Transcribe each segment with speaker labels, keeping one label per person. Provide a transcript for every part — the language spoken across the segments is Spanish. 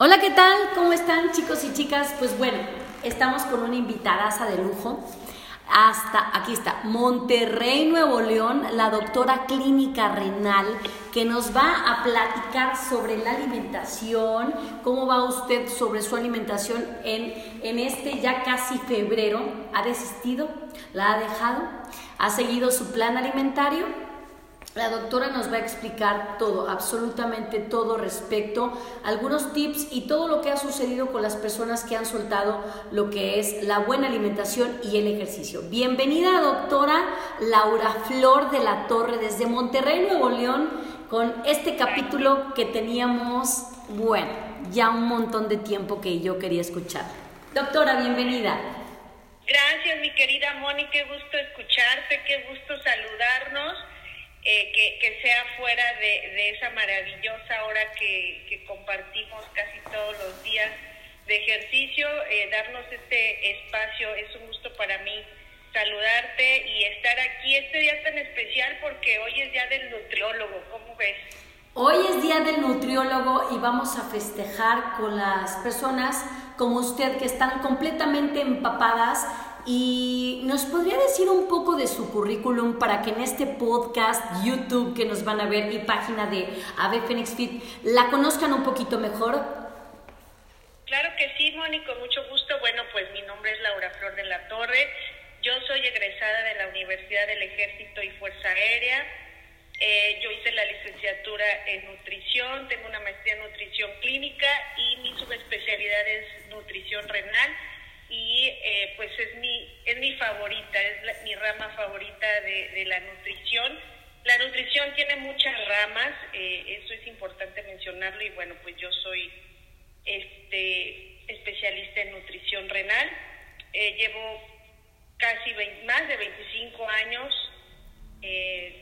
Speaker 1: Hola, ¿qué tal? ¿Cómo están chicos y chicas? Pues bueno, estamos con una invitadaza de lujo. Hasta, aquí está, Monterrey, Nuevo León, la doctora clínica renal, que nos va a platicar sobre la alimentación, cómo va usted sobre su alimentación en, en este ya casi febrero. ¿Ha desistido? ¿La ha dejado? ¿Ha seguido su plan alimentario? La doctora nos va a explicar todo, absolutamente todo respecto, algunos tips y todo lo que ha sucedido con las personas que han soltado lo que es la buena alimentación y el ejercicio. Bienvenida, doctora Laura Flor de la Torre desde Monterrey, Nuevo León, con este capítulo que teníamos, bueno, ya un montón de tiempo que yo quería escuchar. Doctora, bienvenida.
Speaker 2: Gracias, mi querida Moni, qué gusto escucharte, qué gusto saludarnos eh, que, sea fuera de, esa maravillosa hora que, compartimos casi todos los días de ejercicio, eh, darnos este espacio, es un gusto para mí saludarte y estar aquí este día tan especial porque hoy es día del nutriólogo, ¿cómo ves?
Speaker 1: Hoy es día del nutriólogo y vamos a festejar con las personas como usted que están completamente empapadas y nos podría decir un poco de su currículum para que en este podcast, YouTube que nos van a ver y página de Ave Phoenix Fit la conozcan un poquito mejor.
Speaker 2: Claro que sí, Moni, con mucho gusto. Bueno, pues mi nombre es Laura Flor de la Torre. Yo soy egresada de la Universidad del Ejército y Fuerza Aérea. Eh, yo hice la licenciatura en nutrición, tengo una maestría en nutrición clínica y mi subespecialidad es nutrición renal y eh, pues es mi, es mi favorita, es mi rama favorita de, la nutrición. La nutrición tiene muchas ramas, eh, eso es importante mencionarlo y bueno, pues yo soy este especialista en nutrición renal. Eh, llevo casi más de 25 años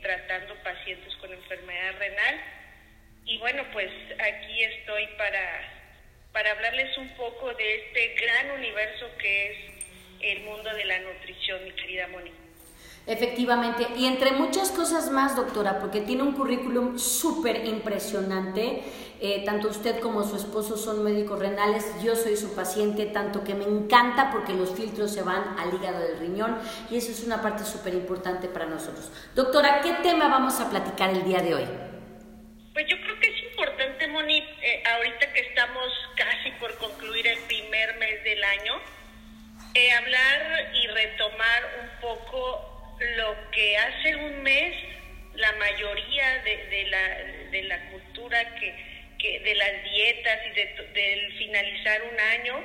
Speaker 2: tratando pacientes con enfermedad renal y bueno, pues aquí estoy para para hablarles un poco de este gran universo que es el mundo de la nutrición, mi querida Moni.
Speaker 1: Efectivamente, y entre muchas cosas más, doctora, porque tiene un currículum súper impresionante, eh, tanto usted como su esposo son médicos renales, yo soy su paciente, tanto que me encanta porque los filtros se van al hígado del riñón y eso es una parte súper importante para nosotros. Doctora, ¿qué tema vamos a platicar el día de hoy?
Speaker 2: Pues yo creo que ahorita que estamos casi por concluir el primer mes del año, eh, hablar y retomar un poco lo que hace un mes la mayoría de, la, de la cultura que, de las dietas y de, del finalizar un año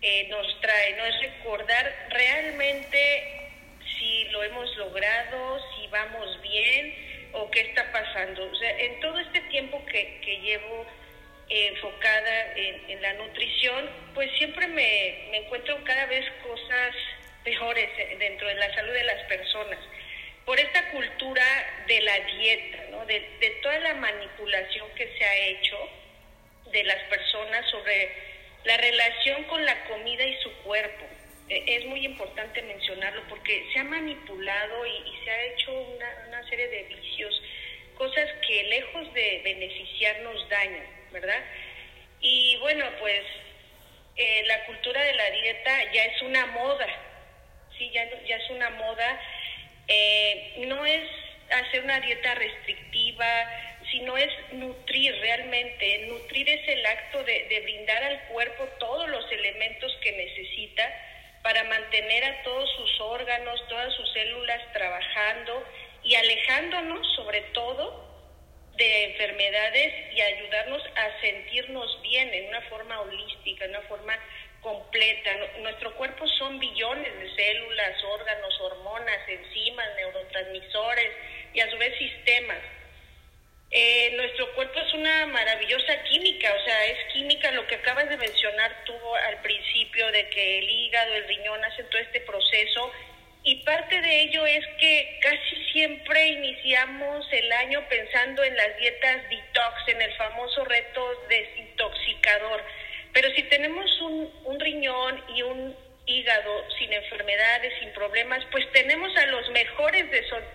Speaker 2: eh, nos trae, ¿no? Es recordar realmente si lo hemos logrado, si vamos bien, o qué está pasando. O sea, en todo este tiempo que, que llevo enfocada en, la nutrición, pues siempre me, me, encuentro cada vez cosas peores dentro de la salud de las personas. Por esta cultura de la dieta, ¿no? de, de toda la manipulación que se ha hecho de las personas sobre la relación con la comida y su cuerpo. Eh, es muy importante mencionarlo porque se ha manipulado y, se ha hecho una, serie de vicios, cosas que lejos de beneficiarnos dañan, ¿verdad? Y bueno, pues eh, la cultura de la dieta ya es una moda, sí, ya, ya es una moda. Eh, no es hacer una dieta restrictiva, sino es nutrir realmente. Nutrir es el acto de, de brindar al cuerpo todos los elementos que necesita para mantener a todos sus órganos, todas sus células trabajando y alejándonos sobre todo de enfermedades y ayudarnos a sentirnos bien en una forma holística, en una forma completa. Nuestro cuerpo son billones de células, órganos, hormonas, enzimas, neurotransmisores y a su vez sistemas. Eh, nuestro cuerpo es una maravillosa química, o sea, es química lo que acabas de mencionar tú al principio de que el hígado, el riñón hacen todo este proceso y parte de ello es que casi siempre iniciamos el año pensando en las dietas detox, en el famoso reto desintoxicador. Pero si tenemos un, un riñón y un hígado sin enfermedades, sin problemas, pues tenemos a los mejores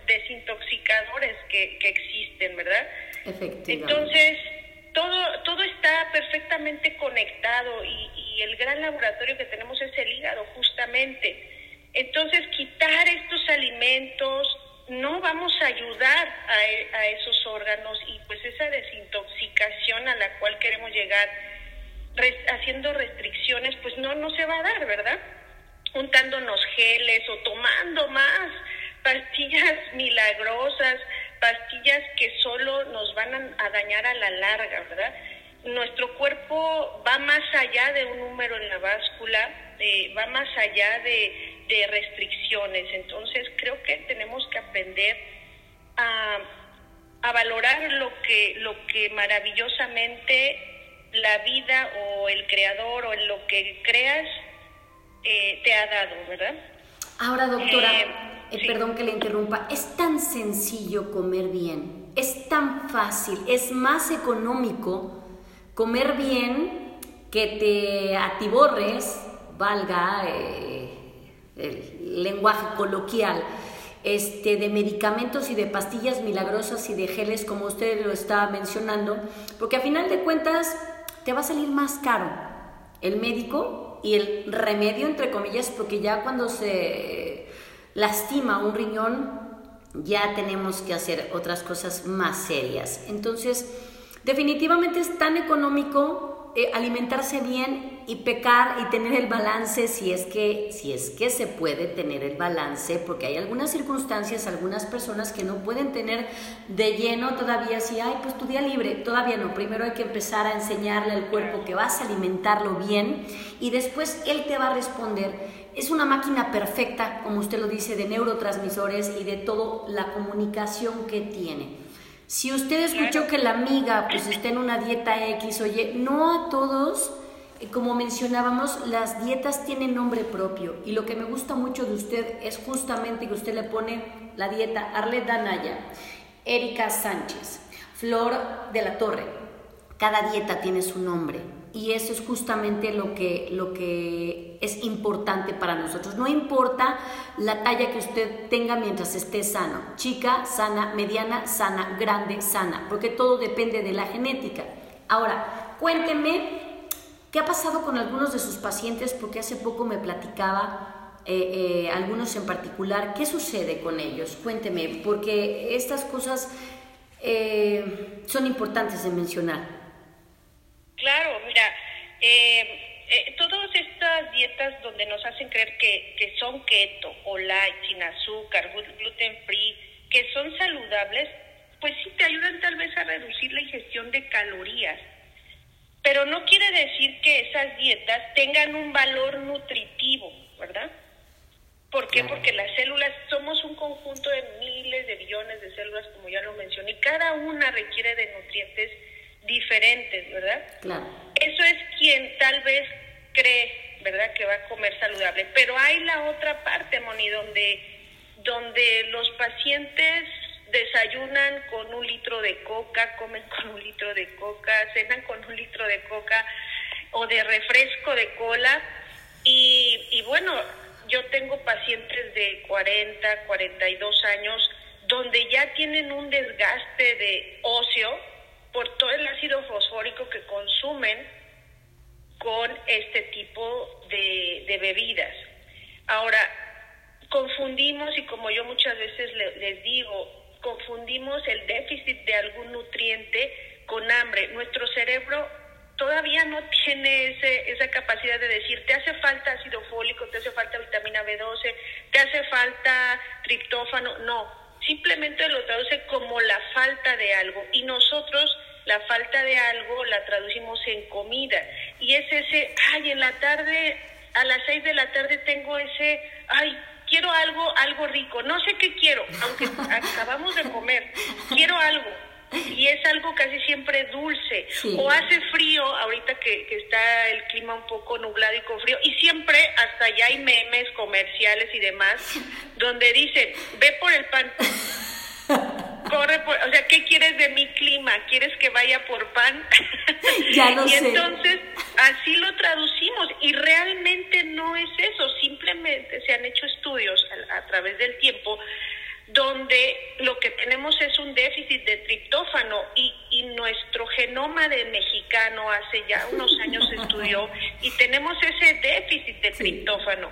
Speaker 2: desintoxicadores que, que existen, ¿verdad?
Speaker 1: Efectivamente.
Speaker 2: Entonces, todo, todo está está perfectamente conectado y, y el gran laboratorio que tenemos es el hígado, justamente. Entonces, quitar estos alimentos, no vamos a ayudar a, a, esos órganos y pues esa desintoxicación a la cual queremos llegar haciendo restricciones pues no no se va a dar verdad untándonos geles o tomando más pastillas milagrosas pastillas que solo nos van a, dañar a la larga verdad nuestro cuerpo va más allá de un número en la báscula eh, va más allá de de restricciones. Entonces creo que tenemos que aprender a, a valorar lo que, lo que maravillosamente la vida o el creador o en lo que creas eh, te ha dado, ¿verdad?
Speaker 1: Ahora, doctora, eh, eh, perdón que le interrumpa, es tan sencillo comer bien, es tan fácil, es más económico comer bien que te atiborres, valga el lenguaje coloquial, este, de medicamentos y de pastillas milagrosas y de geles, como usted lo estaba mencionando, porque a final de cuentas te va a salir más caro el médico y el remedio, entre comillas, porque ya cuando se lastima un riñón, ya tenemos que hacer otras cosas más serias. Entonces, definitivamente es tan económico eh, alimentarse bien y pecar y tener el balance si es que si es que se puede tener el balance porque hay algunas circunstancias algunas personas que no pueden tener de lleno todavía si ay pues tu día libre todavía no. Primero hay que empezar a enseñarle al cuerpo que vas a alimentarlo bien y después él te va a responder. Es una máquina perfecta como usted lo dice de neurotransmisores y de toda la comunicación que tiene si usted escuchó que la amiga pues está en una dieta X, oye, no a todos, eh, como mencionábamos, las dietas tienen nombre propio. Y lo que me gusta mucho de usted es justamente que usted le pone la dieta Arlet Danaya, Erika Sánchez, Flor de la Torre. Cada dieta tiene su nombre y eso es justamente lo que, lo que es importante para nosotros. No importa la talla que usted tenga mientras esté sano, chica, sana, mediana, sana, grande, sana, porque todo depende de la genética. Ahora, cuénteme qué ha pasado con algunos de sus pacientes, porque hace poco me platicaba eh, eh, algunos en particular, ¿qué sucede con ellos? Cuénteme, porque estas cosas eh, son importantes de mencionar.
Speaker 2: Claro, mira, eh, eh, todas estas dietas donde nos hacen creer que, que son keto o light, sin azúcar, gluten free, que son saludables, pues sí te ayudan tal vez a reducir la ingestión de calorías. Pero no quiere decir que esas dietas tengan un valor nutritivo, ¿verdad? ¿Por qué? Porque las células somos un conjunto de miles de billones de células, como ya lo mencioné, y cada una requiere de nutrientes diferentes, ¿verdad?
Speaker 1: Claro.
Speaker 2: Eso es quien tal vez cree, ¿verdad?, que va a comer saludable. Pero hay la otra parte, Moni, donde, donde los pacientes desayunan con un litro de coca, comen con un litro de coca, cenan con un litro de coca o de refresco de cola. Y, y bueno, yo tengo pacientes de 40, 42 años donde ya tienen un desgaste de óseo, por todo el ácido fosfórico que consumen con este tipo de, bebidas. Ahora, confundimos, y como yo muchas veces les digo, confundimos el déficit de algún nutriente con hambre. Nuestro cerebro todavía no tiene ese, esa capacidad de decir, te hace falta ácido fólico, te hace falta vitamina B12, te hace falta triptófano. No, simplemente lo traduce como la falta de algo y nosotros la falta de algo la traducimos en comida y es ese, ay, en la tarde, a las seis de la tarde tengo ese, ay, quiero algo, algo rico, no sé qué quiero, aunque acabamos de comer, quiero algo. Y es algo casi siempre dulce. O hace frío, ahorita que, que está el clima un poco nublado y con frío, y siempre hasta allá hay memes comerciales y demás, donde dicen, ve por el pan. Corre por, o sea, ¿qué quieres de mi clima? ¿Quieres que vaya por pan?
Speaker 1: Ya lo
Speaker 2: y entonces así lo traducimos y realmente no es eso, simplemente se han hecho estudios a, través del tiempo donde lo que tenemos es un déficit de triptófano y, y nuestro genoma de mexicano hace ya unos años estudió y tenemos ese déficit de triptófano.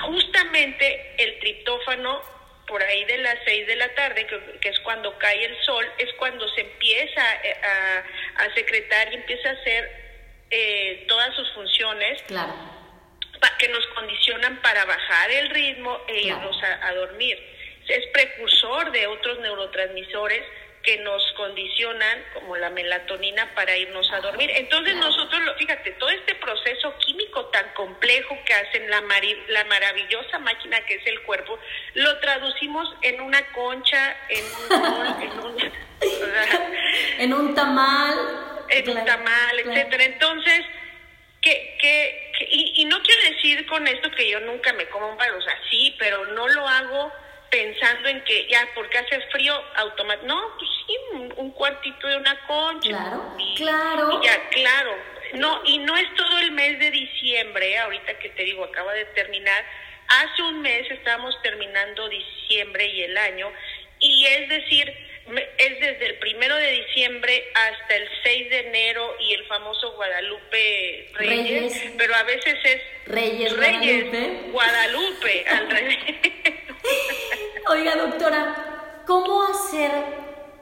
Speaker 2: Justamente el triptófano por ahí de las 6 de la tarde, que, es cuando cae el sol, es cuando se empieza eh, a, secretar y empieza a hacer eh, todas sus funciones. que nos condicionan para bajar el ritmo e irnos a dormir. Es precursor de otros neurotransmisores que nos condicionan, como la melatonina, para irnos a dormir. Entonces nosotros, fíjate, todo este proceso químico tan complejo que hacen la, la maravillosa máquina que es el cuerpo, lo traducimos en una concha, en un, en un,
Speaker 1: en un tamal.
Speaker 2: En un tamal, etcétera. Entonces, que, que, y, y, no quiero decir con esto que yo nunca me como un palo, o sea, sí, pero no lo hago pensando en que ya porque hace frío automático no pues sí un, cuartito de una concha
Speaker 1: claro claro.
Speaker 2: y ya claro. No y no es todo el mes de diciembre ahorita que te digo acaba de terminar. Hace un mes estábamos terminando diciembre y el año y es decir es desde el primero de diciembre hasta el 6 de enero y el famoso Guadalupe Reyes, pero a veces es
Speaker 1: Reyes, Reyes
Speaker 2: Guadalupe, Guadalupe al revés
Speaker 1: Oiga, doctora, ¿cómo hacer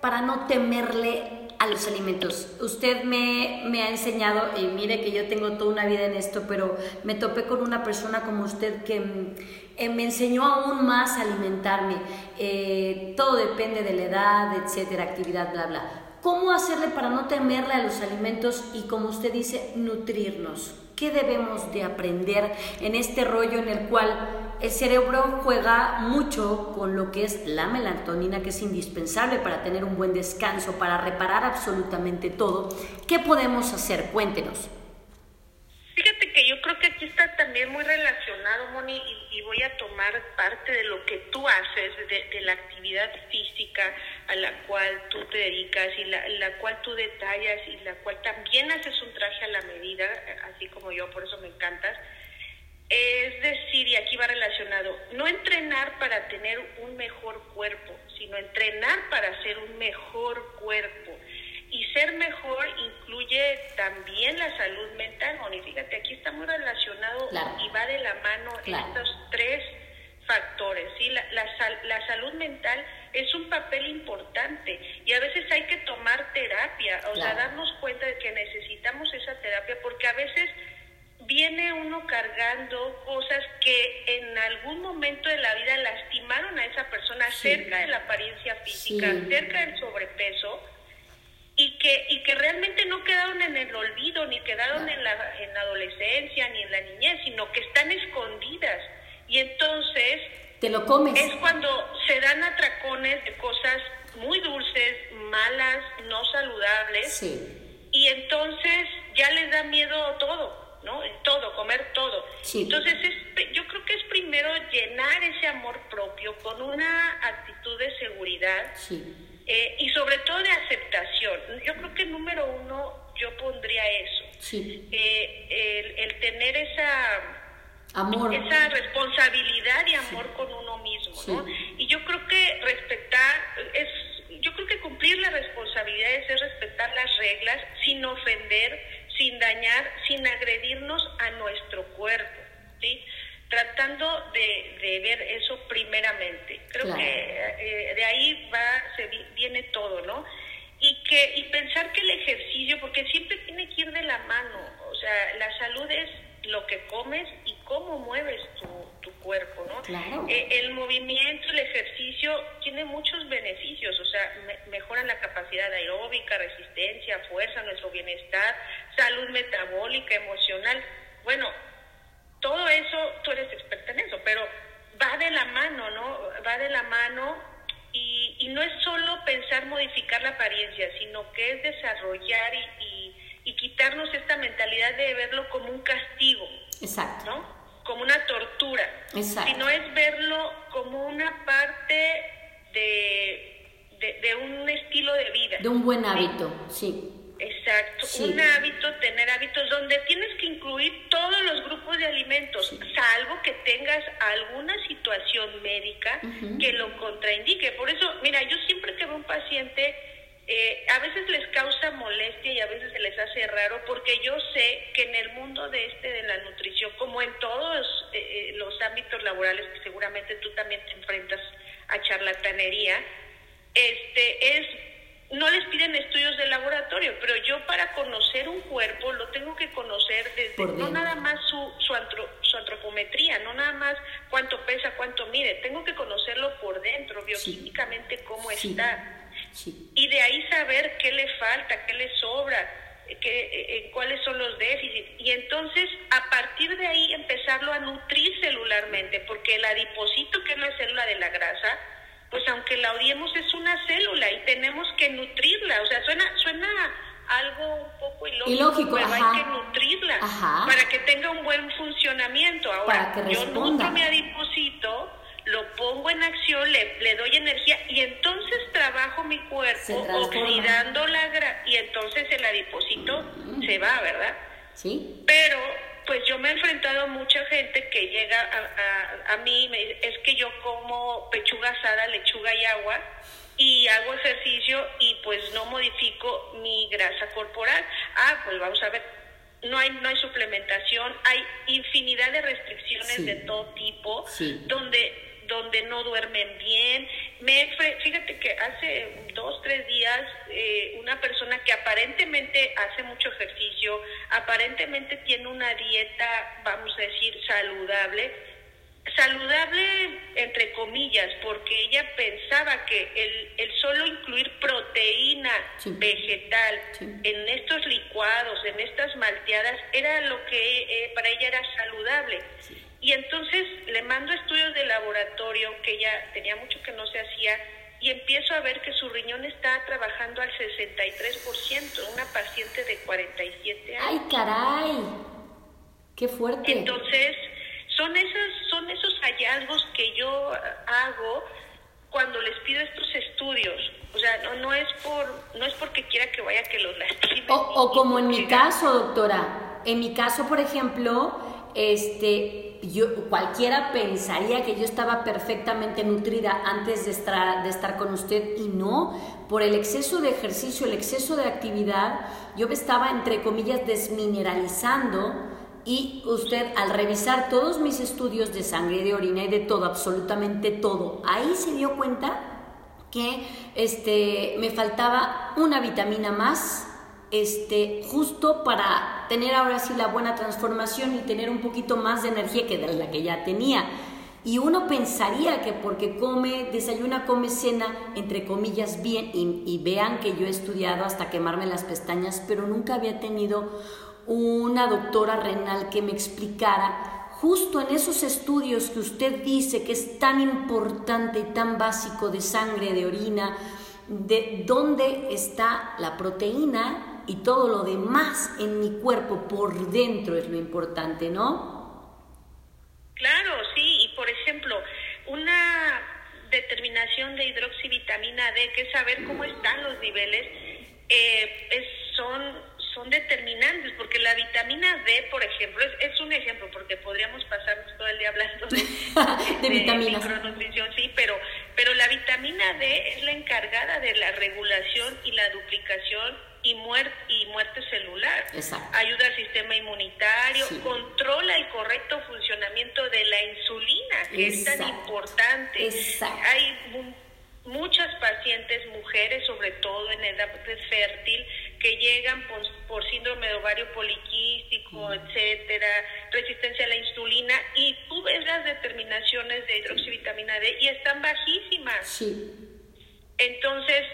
Speaker 1: para no temerle a los alimentos? Usted me, me, ha enseñado, y mire que yo tengo toda una vida en esto, pero me topé con una persona como usted que eh, me enseñó aún más a alimentarme. Eh, todo depende de la edad, etcétera, actividad, bla, bla. ¿Cómo hacerle para no temerle a los alimentos y, como usted dice, nutrirnos? ¿Qué debemos de aprender en este rollo en el cual el cerebro juega mucho con lo que es la melatonina, que es indispensable para tener un buen descanso, para reparar absolutamente todo? ¿Qué podemos hacer? Cuéntenos.
Speaker 2: Fíjate que yo creo que aquí está también muy relacionado, Moni, y, voy a tomar parte de lo que tú haces, de, la actividad física a la cual tú te dedicas y la, la cual tú detallas y la cual también haces un traje a la medida, así como yo, por eso me encantas. Es decir, y aquí va relacionado, no entrenar para tener un mejor cuerpo, sino entrenar para ser un mejor cuerpo. Y ser mejor incluye también la salud mental, Moni. Fíjate, aquí está muy relacionado y va de la mano estos tres factores. ¿sí? La, la, salud mental es un papel importante y a veces hay que tomar terapia, o sea, darnos cuenta de que necesitamos esa terapia porque a veces viene uno cargando cosas que en algún momento de la vida lastimaron a esa persona cerca de la apariencia física, cerca del sobrepeso y que y que realmente no quedaron en el olvido ni quedaron en la en la adolescencia ni en la niñez, sino que están escondidas. Y entonces
Speaker 1: te lo comes.
Speaker 2: Es cuando se dan atracones de cosas muy dulces, malas, no saludables. Y entonces ya les da miedo todo, ¿no? Todo, comer todo. Entonces es, yo creo que es primero llenar ese amor propio con una actitud de seguridad eh, y sobre todo de aceptación. Yo creo que número uno yo pondría eso. Eh, el tener esa
Speaker 1: amor.
Speaker 2: esa responsabilidad y amor con uno mismo, ¿no? Y yo creo que respetar es yo creo que cumplir la responsabilidad es respetar las reglas sin ofender, sin dañar, sin agredirnos a nuestro cuerpo, ¿sí? Tratando de, de ver eso primeramente. Creo que eh, de ahí va, se viene todo, ¿no? Y, que, y pensar que el ejercicio, porque siempre tiene que ir de la mano, o sea, la salud es lo que comes y cómo mueves tu, tu cuerpo, ¿no? Eh, el movimiento, el ejercicio tiene muchos beneficios, o sea, mejoran la capacidad aeróbica, resistencia, fuerza, nuestro bienestar, salud metabólica, emocional. Bueno, todo eso, tú eres experta en eso, pero va de la mano, ¿no? Va de la mano y, y no es solo pensar modificar la apariencia, sino que es desarrollar y, y, y quitarnos esta mentalidad de verlo como un castigo.
Speaker 1: Exacto.
Speaker 2: ¿No? como una tortura, sino es verlo como una parte de, de, un estilo de vida.
Speaker 1: De un buen hábito, sí.
Speaker 2: Exacto, un hábito, tener hábitos donde tienes que incluir todos los grupos de alimentos, salvo que tengas alguna situación médica que lo contraindique. Por eso, mira, yo siempre que veo un paciente eh, a veces les causa molestia y a veces se les hace raro porque yo sé que en el mundo de este de la nutrición, como en todos eh, los ámbitos laborales que seguramente tú también te enfrentas a charlatanería, este es no les piden estudios de laboratorio, pero yo para conocer un cuerpo lo tengo que conocer desde no nada más su, su, su, antropometría, no nada más cuánto pesa, cuánto mide, tengo que conocerlo por dentro, bioquímicamente cómo está. Y de ahí saber qué le falta, qué le sobra, qué, eh, eh, cuáles son los déficits. Y entonces, a partir de ahí, empezarlo a nutrir celularmente, porque el adipocito, que es la célula de la grasa, pues aunque la odiemos es una célula y tenemos que nutrirla. O sea, suena, suena algo un poco ilógico, pero hay que nutrirla para que tenga un buen funcionamiento. Ahora, yo nutro mi adipocito, lo pongo en acción, le, le doy energía y entonces trabajo mi cuerpo oxidando la grasa y entonces el adipocito se va, ¿verdad?
Speaker 1: Sí.
Speaker 2: Pero pues yo me he enfrentado a mucha gente que llega a, a, mí y me dice, es que yo como pechuga asada, lechuga y agua y hago ejercicio y pues no modifico mi grasa corporal. Ah, pues vamos a ver, no hay, no hay suplementación, hay infinidad de restricciones de todo tipo, donde donde no duermen bien. Me, fíjate que hace dos, tres días eh, una persona que aparentemente hace mucho ejercicio, aparentemente tiene una dieta, vamos a decir, saludable, saludable entre comillas, porque ella pensaba que el, el solo incluir proteína vegetal en estos licuados, en estas malteadas, era lo que eh, para ella era saludable. Y entonces le mando estudios de laboratorio que ya tenía mucho que no se hacía y empiezo a ver que su riñón está trabajando al 63%, una paciente de 47 años.
Speaker 1: ¡Ay, caray! ¡Qué fuerte!
Speaker 2: Entonces, son esos, son esos hallazgos que yo hago cuando les pido estos estudios. O sea, no, no es por no es porque quiera que vaya que los lastimen.
Speaker 1: O, o como en mi caso, doctora. En mi caso, por ejemplo, este yo, cualquiera pensaría que yo estaba perfectamente nutrida antes de estar, de estar con usted y no, por el exceso de ejercicio, el exceso de actividad, yo me estaba, entre comillas, desmineralizando y usted al revisar todos mis estudios de sangre, de orina y de todo, absolutamente todo, ahí se dio cuenta que este, me faltaba una vitamina más este, justo para tener ahora sí la buena transformación y tener un poquito más de energía que la que ya tenía. Y uno pensaría que porque come, desayuna, come, cena, entre comillas, bien, y, y, vean que yo he estudiado hasta quemarme las pestañas, pero nunca había tenido una doctora renal que me explicara justo en esos estudios que usted dice que es tan importante y tan básico de sangre, de orina, de dónde está la proteína y todo lo demás en mi cuerpo por dentro es lo importante, ¿no?
Speaker 2: Claro, sí, y por ejemplo, una determinación de hidroxivitamina D, que es saber cómo están los niveles, eh, son, son determinantes, porque la vitamina D, por ejemplo, es, un ejemplo, porque podríamos pasarnos todo el día hablando de,
Speaker 1: de, vitaminas.
Speaker 2: micronutrición, sí, pero, pero la vitamina D es la encargada de la regulación y la duplicación y muerte, y muerte celular. Ayuda al sistema inmunitario, controla el correcto funcionamiento de la insulina, que es tan importante. Hay muchas pacientes, mujeres sobre todo en edad fértil, que llegan por, síndrome de ovario poliquístico, etcétera, resistencia a la insulina, y tú ves las determinaciones de hidroxivitamina D y están bajísimas.
Speaker 1: Sí.
Speaker 2: Entonces,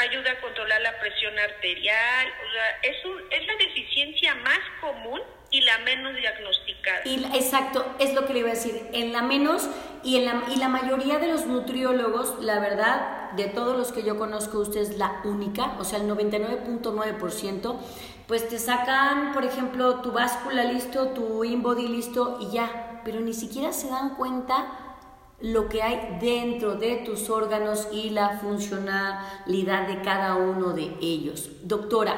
Speaker 2: ayuda a controlar la presión arterial. O sea, es, un, es la deficiencia más común y la menos diagnosticada.
Speaker 1: Y, exacto, es lo que le iba a decir. En la menos y, en la, y la mayoría de los nutriólogos, la verdad, de todos los que yo conozco, usted es la única, o sea, el 99.9%, pues te sacan, por ejemplo, tu báscula listo, tu InBody listo y ya, pero ni siquiera se dan cuenta lo que hay dentro de tus órganos y la funcionalidad de cada uno de ellos. Doctora,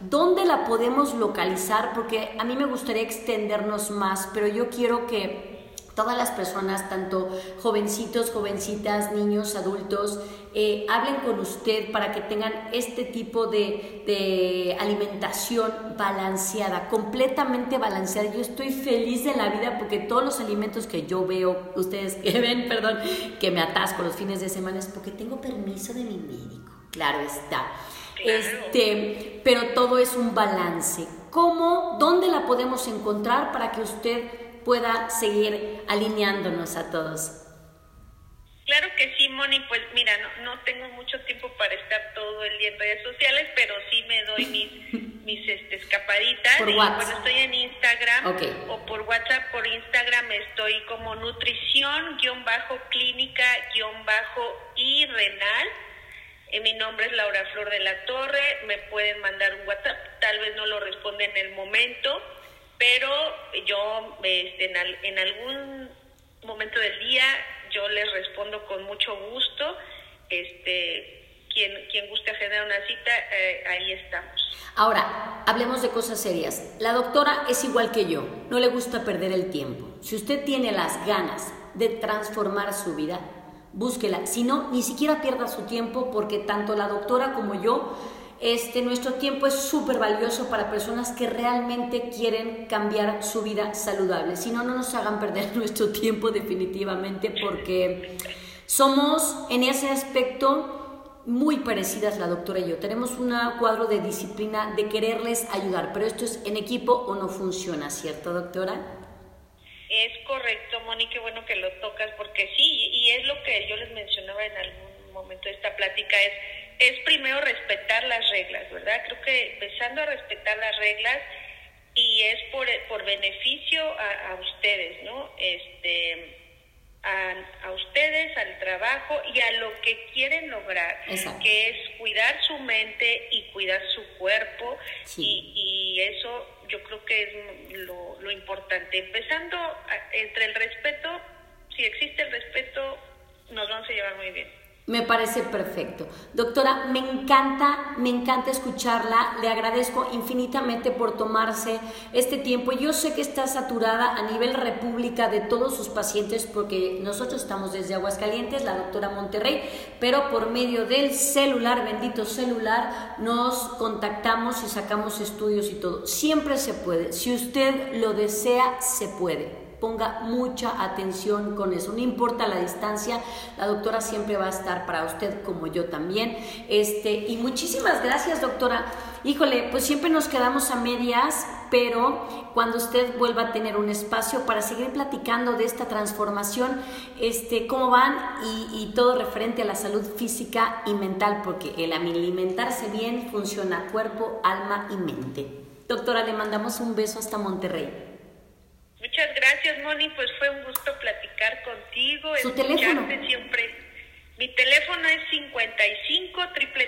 Speaker 1: ¿dónde la podemos localizar? Porque a mí me gustaría extendernos más, pero yo quiero que todas las personas, tanto jovencitos, jovencitas, niños, adultos, eh, hablen con usted para que tengan este tipo de, de, alimentación balanceada, completamente balanceada. Yo estoy feliz de la vida porque todos los alimentos que yo veo, ustedes que ven, perdón, que me atasco los fines de semana es porque tengo permiso de mi médico. Claro está. Este, pero todo es un balance. ¿Cómo, dónde la podemos encontrar para que usted pueda seguir alineándonos a todos.
Speaker 2: Claro que sí, Moni, pues mira, no, no tengo mucho tiempo para estar todo el día en redes sociales, pero sí me doy mis, mis este, escapaditas.
Speaker 1: Por WhatsApp.
Speaker 2: estoy en Instagram o por WhatsApp, por Instagram estoy como nutrición-clínica-y renal. Eh, mi nombre es Laura Flor de la Torre, me pueden mandar un WhatsApp, tal vez no lo responde en el momento, pero yo este, en, algún momento del día yo les respondo con mucho gusto. Este, quien, quien guste agendar una cita, eh, ahí estamos.
Speaker 1: Ahora, hablemos de cosas serias. La doctora es igual que yo, no le gusta perder el tiempo. Si usted tiene las ganas de transformar su vida, búsquela. Si no, ni siquiera pierda su tiempo porque tanto la doctora como yo este, nuestro tiempo es súper valioso para personas que realmente quieren cambiar su vida saludable. Si no, no nos hagan perder nuestro tiempo definitivamente porque somos en ese aspecto muy parecidas la doctora y yo. Tenemos un cuadro de disciplina de quererles ayudar, pero esto es en equipo o no funciona, ¿cierto, doctora?
Speaker 2: Es correcto, Moni, qué bueno que lo tocas, porque sí, y es lo que yo les mencionaba en algún momento de esta plática, es es primero respetar las reglas, ¿verdad? Creo que empezando a respetar las reglas y es por, por beneficio a, ustedes, ¿no? Este, a, ustedes, al trabajo y a lo que quieren lograr, que es cuidar su mente y cuidar su cuerpo y, y, eso yo creo que es lo, lo importante. Empezando entre el respeto, si existe el respeto, nos vamos a llevar muy bien.
Speaker 1: Me parece perfecto. Doctora, me encanta, me encanta escucharla. Le agradezco infinitamente por tomarse este tiempo. Yo sé que está saturada a nivel república de todos sus pacientes porque nosotros estamos desde Aguascalientes, la doctora Monterrey, pero por medio del celular, bendito celular, nos contactamos y sacamos estudios y todo. Siempre se puede. Si usted lo desea, se puede ponga mucha atención con eso. No importa la distancia, la doctora siempre va a estar para usted como yo también. Este, y muchísimas gracias, doctora. Híjole, pues siempre nos quedamos a medias, pero cuando usted vuelva a tener un espacio para seguir platicando de esta transformación, este, cómo van y, y todo referente a la salud física y mental, porque el alimentarse bien funciona cuerpo, alma y mente. Doctora, le mandamos un beso hasta Monterrey.
Speaker 2: Muchas gracias, Moni. Pues fue un gusto platicar contigo.
Speaker 1: ¿Su teléfono?
Speaker 2: siempre. Mi teléfono es 55 triple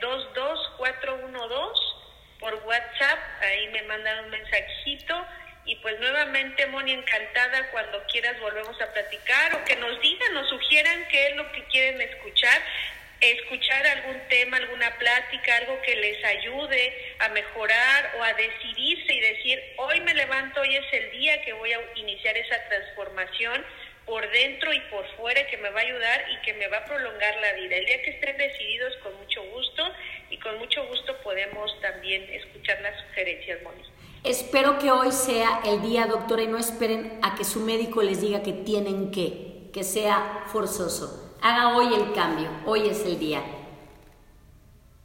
Speaker 2: 22412 por WhatsApp. Ahí me mandan un mensajito. Y pues nuevamente, Moni, encantada cuando quieras volvemos a platicar o que nos digan, nos sugieran qué es lo que quieren escuchar escuchar algún tema, alguna plática, algo que les ayude a mejorar o a decidirse y decir, hoy me levanto, hoy es el día que voy a iniciar esa transformación por dentro y por fuera que me va a ayudar y que me va a prolongar la vida. El día que estén decididos, con mucho gusto y con mucho gusto podemos también escuchar las sugerencias, Moni.
Speaker 1: Espero que hoy sea el día, doctora, y no esperen a que su médico les diga que tienen que, que sea forzoso Haga hoy el cambio, hoy es el día.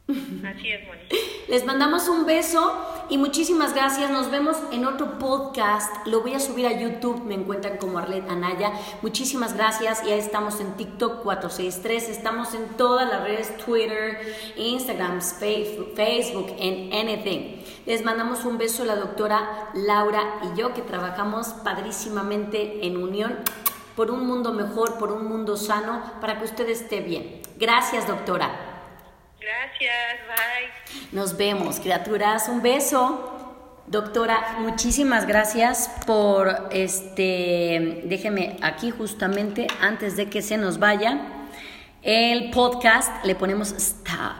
Speaker 2: Así es, Moni.
Speaker 1: Les mandamos un beso y muchísimas gracias. Nos vemos en otro podcast. Lo voy a subir a YouTube. Me encuentran como Arlet Anaya. Muchísimas gracias. Ya estamos en TikTok 463. Estamos en todas las redes: Twitter, Instagram, Facebook, Facebook en Anything. Les mandamos un beso a la doctora Laura y yo que trabajamos padrísimamente en unión por un mundo mejor, por un mundo sano, para que usted esté bien. Gracias, doctora.
Speaker 2: Gracias, bye.
Speaker 1: Nos vemos, criaturas. Un beso. Doctora, muchísimas gracias por este, déjeme aquí justamente antes de que se nos vaya el podcast, le ponemos stop.